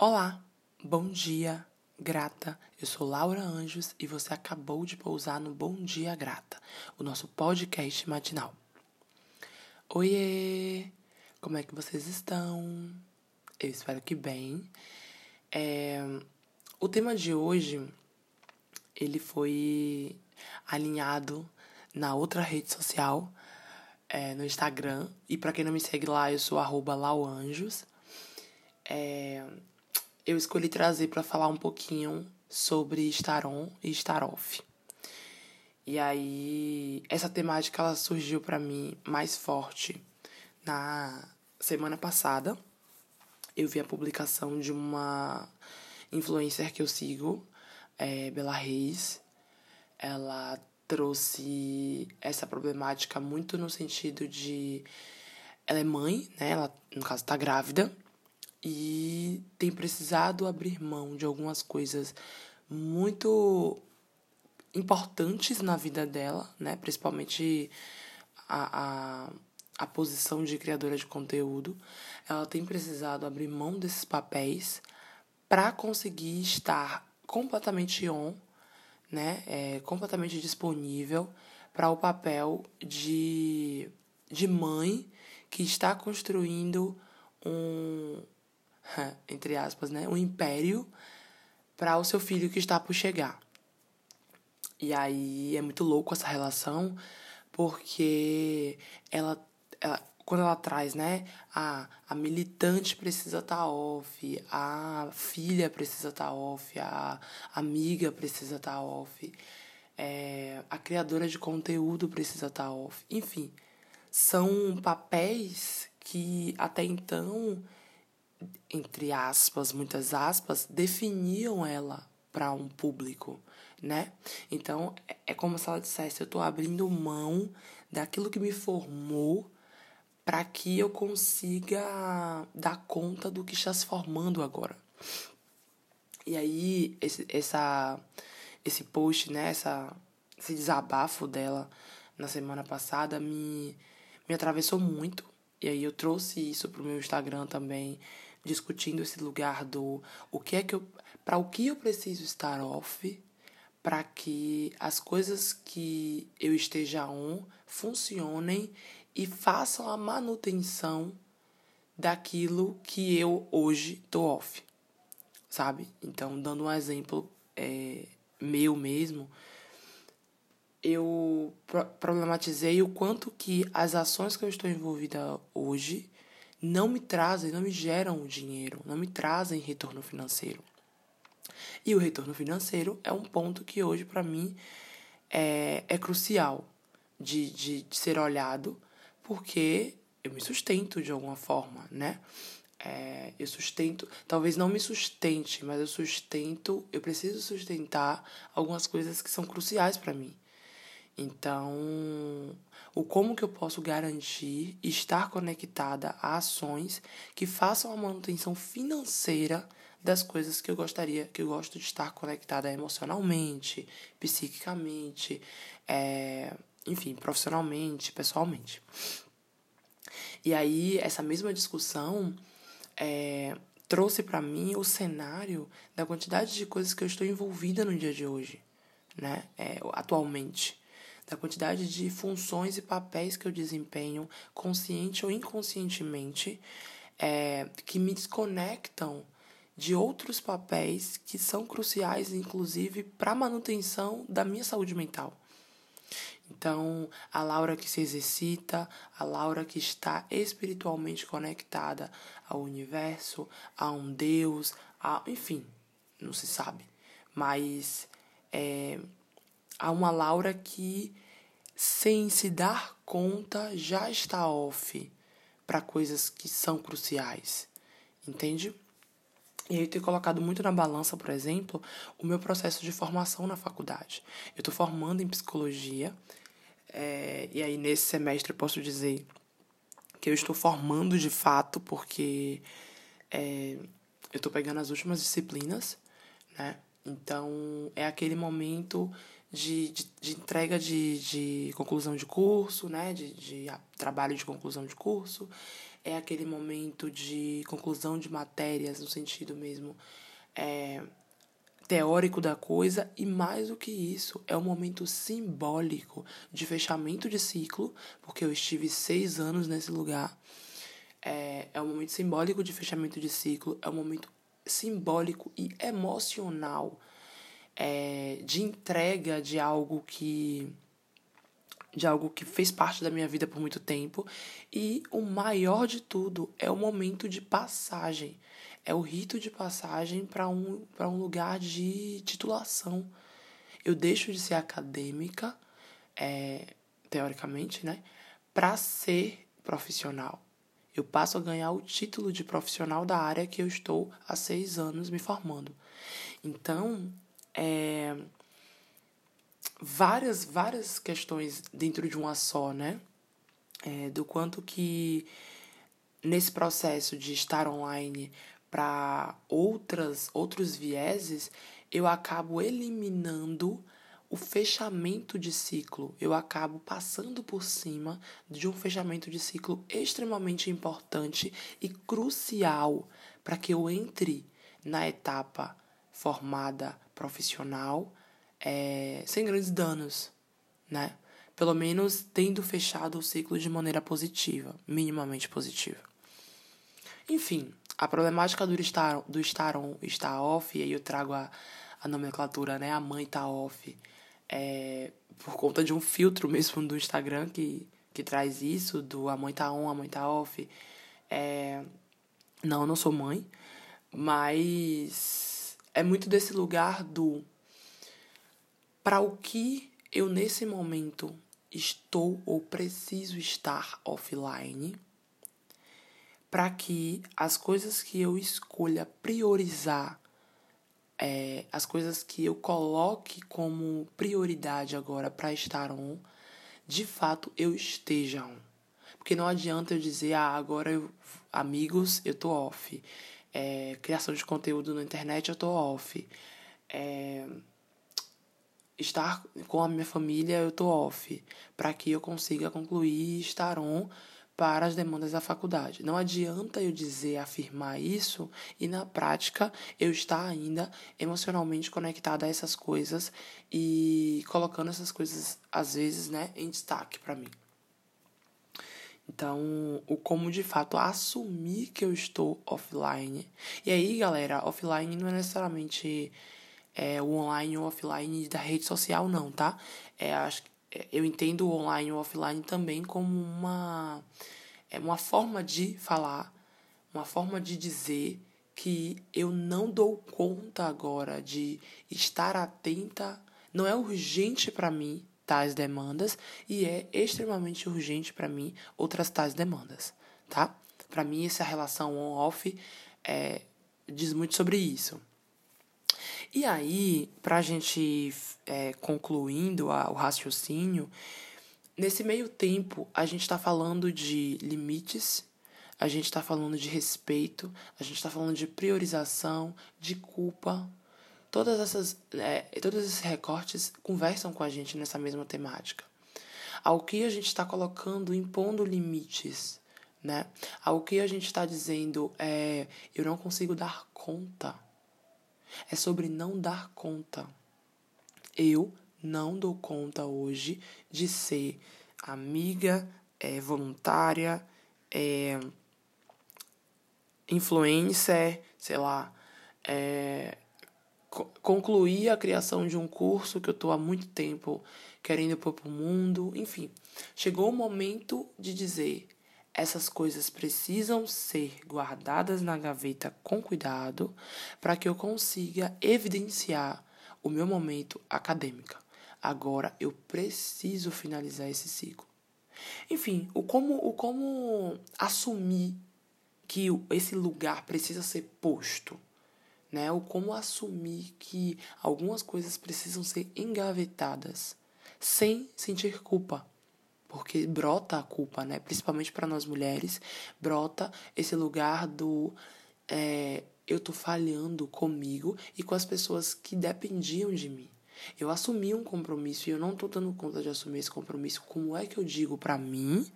Olá, bom dia, grata. Eu sou Laura Anjos e você acabou de pousar no Bom Dia Grata, o nosso podcast matinal. Oiê! Como é que vocês estão? Eu espero que bem. É, o tema de hoje ele foi alinhado na outra rede social, é, no Instagram. E para quem não me segue lá, eu sou arroba lauanjos. É, eu escolhi trazer para falar um pouquinho sobre estar on e estar off. E aí, essa temática ela surgiu para mim mais forte na semana passada. Eu vi a publicação de uma influencer que eu sigo, é, Bela Reis. Ela trouxe essa problemática muito no sentido de ela é mãe, né? Ela, no caso, tá grávida e tem precisado abrir mão de algumas coisas muito importantes na vida dela, né? Principalmente a, a, a posição de criadora de conteúdo. Ela tem precisado abrir mão desses papéis para conseguir estar completamente on né, é completamente disponível para o papel de, de mãe que está construindo um, entre aspas, né, um império para o seu filho que está por chegar. E aí é muito louco essa relação, porque ela, ela quando ela traz, né? A, a militante precisa estar tá off, a filha precisa estar tá off, a amiga precisa estar tá off, é, a criadora de conteúdo precisa estar tá off. Enfim, são papéis que até então, entre aspas, muitas aspas, definiam ela para um público, né? Então, é, é como se ela dissesse: eu estou abrindo mão daquilo que me formou para que eu consiga dar conta do que está se formando agora. E aí, esse, essa, esse post, né, essa, esse desabafo dela na semana passada me, me atravessou muito. E aí eu trouxe isso pro meu Instagram também, discutindo esse lugar do o que é que eu para o que eu preciso estar off para que as coisas que eu esteja on funcionem e façam a manutenção daquilo que eu hoje tô off, sabe? Então, dando um exemplo é, meu mesmo, eu problematizei o quanto que as ações que eu estou envolvida hoje não me trazem, não me geram dinheiro, não me trazem retorno financeiro. E o retorno financeiro é um ponto que hoje, para mim, é, é crucial de, de, de ser olhado porque eu me sustento de alguma forma, né? É, eu sustento, talvez não me sustente, mas eu sustento, eu preciso sustentar algumas coisas que são cruciais para mim. Então, o como que eu posso garantir estar conectada a ações que façam a manutenção financeira das coisas que eu gostaria, que eu gosto de estar conectada emocionalmente, psiquicamente, é, enfim, profissionalmente, pessoalmente. E aí, essa mesma discussão é, trouxe para mim o cenário da quantidade de coisas que eu estou envolvida no dia de hoje, né? É, atualmente. Da quantidade de funções e papéis que eu desempenho, consciente ou inconscientemente, é, que me desconectam de outros papéis que são cruciais, inclusive, para a manutenção da minha saúde mental. Então, a Laura que se exercita, a Laura que está espiritualmente conectada ao universo, a um Deus, a, enfim, não se sabe. Mas é, há uma Laura que, sem se dar conta, já está off para coisas que são cruciais. Entende? E aí eu tenho colocado muito na balança, por exemplo, o meu processo de formação na faculdade. Eu estou formando em psicologia, é, e aí nesse semestre eu posso dizer que eu estou formando de fato, porque é, eu estou pegando as últimas disciplinas, né? Então é aquele momento de, de, de entrega de, de conclusão de curso, né? De, de trabalho de conclusão de curso. é aquele momento de conclusão de matérias, no sentido mesmo é, teórico da coisa, e mais do que isso, é um momento simbólico de fechamento de ciclo, porque eu estive seis anos nesse lugar. É, é um momento simbólico de fechamento de ciclo, é um momento simbólico e emocional é, de entrega de algo que de algo que fez parte da minha vida por muito tempo. E o maior de tudo é o momento de passagem. É o rito de passagem para um para um lugar de titulação. Eu deixo de ser acadêmica é, teoricamente né para ser profissional. Eu passo a ganhar o título de profissional da área que eu estou há seis anos me formando. Então é, várias, várias questões dentro de uma só, né? É, do quanto que nesse processo de estar online para outras outros vieses, eu acabo eliminando o fechamento de ciclo. Eu acabo passando por cima de um fechamento de ciclo extremamente importante e crucial para que eu entre na etapa formada profissional é, sem grandes danos, né? Pelo menos tendo fechado o ciclo de maneira positiva, minimamente positiva. Enfim, a problemática do estar, do estar on, estar off, e aí eu trago a, a nomenclatura, né? A mãe tá off, é, por conta de um filtro mesmo do Instagram que, que traz isso, do a mãe tá on, a mãe tá off. É, não, eu não sou mãe, mas é muito desse lugar do para o que eu nesse momento estou ou preciso estar offline para que as coisas que eu escolha priorizar, é, as coisas que eu coloque como prioridade agora para estar on, de fato eu esteja on. Porque não adianta eu dizer, ah, agora eu, amigos, eu tô off é, criação de conteúdo na internet eu tô off. É, estar com a minha família eu tô off. Para que eu consiga concluir estar on para as demandas da faculdade. Não adianta eu dizer, afirmar isso e na prática eu estar ainda emocionalmente conectada a essas coisas e colocando essas coisas às vezes, né, em destaque para mim. Então, o como de fato assumir que eu estou offline. E aí, galera, offline não é necessariamente é, o online ou offline da rede social, não, tá? É, acho, é, eu entendo o online ou offline também como uma, é uma forma de falar, uma forma de dizer que eu não dou conta agora de estar atenta, não é urgente para mim tais demandas e é extremamente urgente para mim outras tais demandas, tá? Para mim essa relação on-off é, diz muito sobre isso. E aí, para a gente é, concluindo a, o raciocínio, nesse meio tempo a gente está falando de limites, a gente está falando de respeito, a gente está falando de priorização, de culpa, Todas essas, é, todos esses recortes conversam com a gente nessa mesma temática. Ao que a gente está colocando, impondo limites, né? Ao que a gente está dizendo é eu não consigo dar conta. É sobre não dar conta. Eu não dou conta hoje de ser amiga, é, voluntária, é, influencer, sei lá, é, concluir a criação de um curso que eu estou há muito tempo querendo pôr para o mundo. Enfim, chegou o momento de dizer: essas coisas precisam ser guardadas na gaveta com cuidado para que eu consiga evidenciar o meu momento acadêmico. Agora eu preciso finalizar esse ciclo. Enfim, o como, o como assumir que esse lugar precisa ser posto né? Como assumir que algumas coisas precisam ser engavetadas sem sentir culpa. Porque brota a culpa, né? Principalmente para nós mulheres, brota esse lugar do é, eu tô falhando comigo e com as pessoas que dependiam de mim. Eu assumi um compromisso e eu não tô dando conta de assumir esse compromisso. Como é que eu digo para mim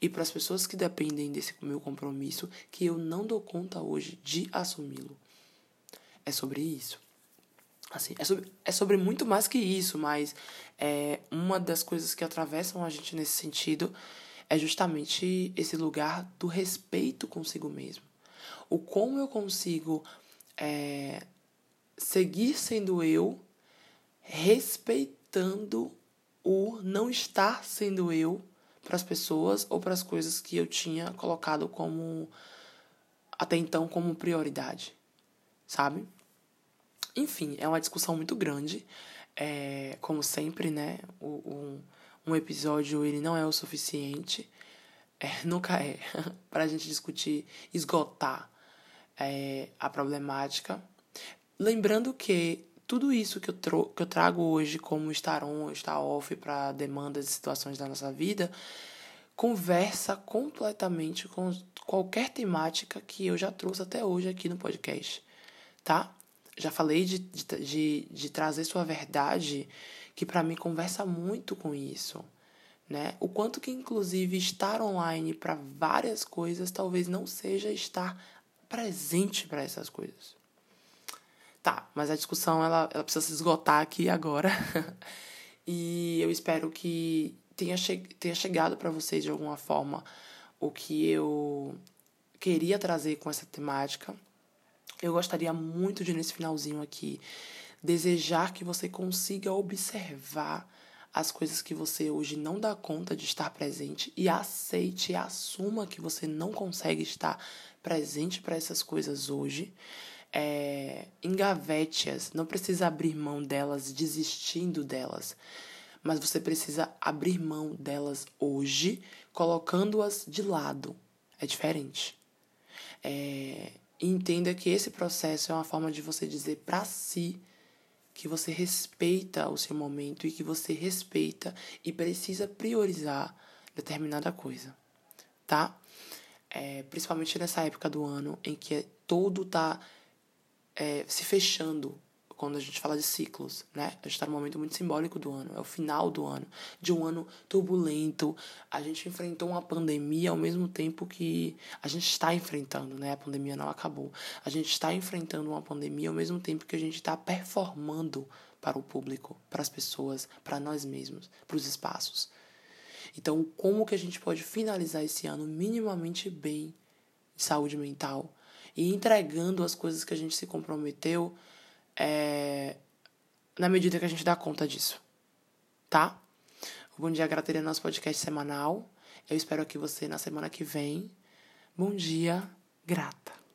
e para as pessoas que dependem desse meu compromisso que eu não dou conta hoje de assumi-lo? É sobre isso. Assim, é sobre, é sobre muito mais que isso, mas é, uma das coisas que atravessam a gente nesse sentido é justamente esse lugar do respeito consigo mesmo. O como eu consigo é, seguir sendo eu, respeitando o não estar sendo eu para as pessoas ou para as coisas que eu tinha colocado como até então como prioridade, sabe? Enfim, é uma discussão muito grande. É, como sempre, né? O, um episódio ele não é o suficiente. É, nunca é para a gente discutir, esgotar é, a problemática. Lembrando que tudo isso que eu, que eu trago hoje como estar on, estar off para demandas e situações da nossa vida, conversa completamente com qualquer temática que eu já trouxe até hoje aqui no podcast, tá? Já falei de, de, de, trazer sua verdade, que para mim conversa muito com isso, né? O quanto que inclusive estar online para várias coisas talvez não seja estar presente para essas coisas. Tá, mas a discussão ela, ela precisa se esgotar aqui agora. e eu espero que tenha, che tenha chegado para vocês de alguma forma o que eu queria trazer com essa temática. Eu gostaria muito de, nesse finalzinho aqui, desejar que você consiga observar as coisas que você hoje não dá conta de estar presente e aceite e assuma que você não consegue estar presente para essas coisas hoje. É, engavete-as, não precisa abrir mão delas desistindo delas, mas você precisa abrir mão delas hoje, colocando-as de lado. É diferente. É, entenda que esse processo é uma forma de você dizer para si que você respeita o seu momento e que você respeita e precisa priorizar determinada coisa, tá? É, principalmente nessa época do ano em que todo tá é, se fechando quando a gente fala de ciclos, né? A gente está num momento muito simbólico do ano, é o final do ano, de um ano turbulento. A gente enfrentou uma pandemia ao mesmo tempo que a gente está enfrentando, né? A pandemia não acabou. A gente está enfrentando uma pandemia ao mesmo tempo que a gente está performando para o público, para as pessoas, para nós mesmos, para os espaços. Então, como que a gente pode finalizar esse ano minimamente bem de saúde mental e entregando as coisas que a gente se comprometeu? É, na medida que a gente dá conta disso, tá? O Bom Dia Grata é nosso podcast semanal. Eu espero que você na semana que vem. Bom dia, grata.